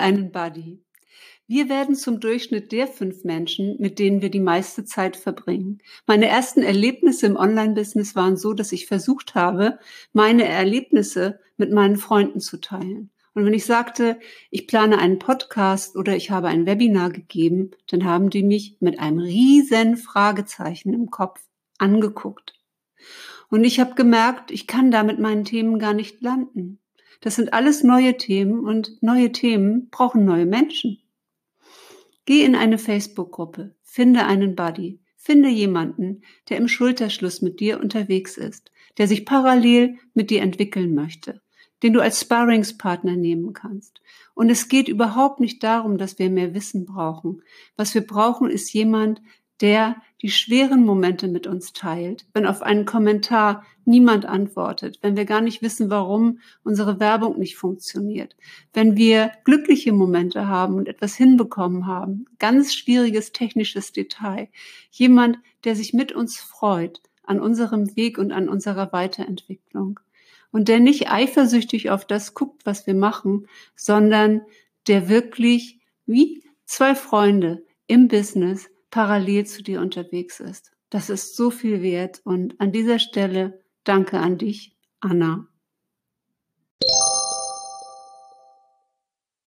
einen Buddy. Wir werden zum Durchschnitt der fünf Menschen, mit denen wir die meiste Zeit verbringen. Meine ersten Erlebnisse im Online-Business waren so, dass ich versucht habe, meine Erlebnisse mit meinen Freunden zu teilen. Und wenn ich sagte, ich plane einen Podcast oder ich habe ein Webinar gegeben, dann haben die mich mit einem riesen Fragezeichen im Kopf angeguckt. Und ich habe gemerkt, ich kann da mit meinen Themen gar nicht landen. Das sind alles neue Themen und neue Themen brauchen neue Menschen. Geh in eine Facebook-Gruppe, finde einen Buddy, finde jemanden, der im Schulterschluss mit dir unterwegs ist, der sich parallel mit dir entwickeln möchte, den du als Sparringspartner nehmen kannst. Und es geht überhaupt nicht darum, dass wir mehr Wissen brauchen. Was wir brauchen, ist jemand, der die schweren Momente mit uns teilt, wenn auf einen Kommentar niemand antwortet, wenn wir gar nicht wissen, warum unsere Werbung nicht funktioniert, wenn wir glückliche Momente haben und etwas hinbekommen haben, ganz schwieriges technisches Detail, jemand, der sich mit uns freut an unserem Weg und an unserer Weiterentwicklung und der nicht eifersüchtig auf das guckt, was wir machen, sondern der wirklich wie zwei Freunde im Business parallel zu dir unterwegs ist. Das ist so viel wert und an dieser Stelle danke an dich, Anna.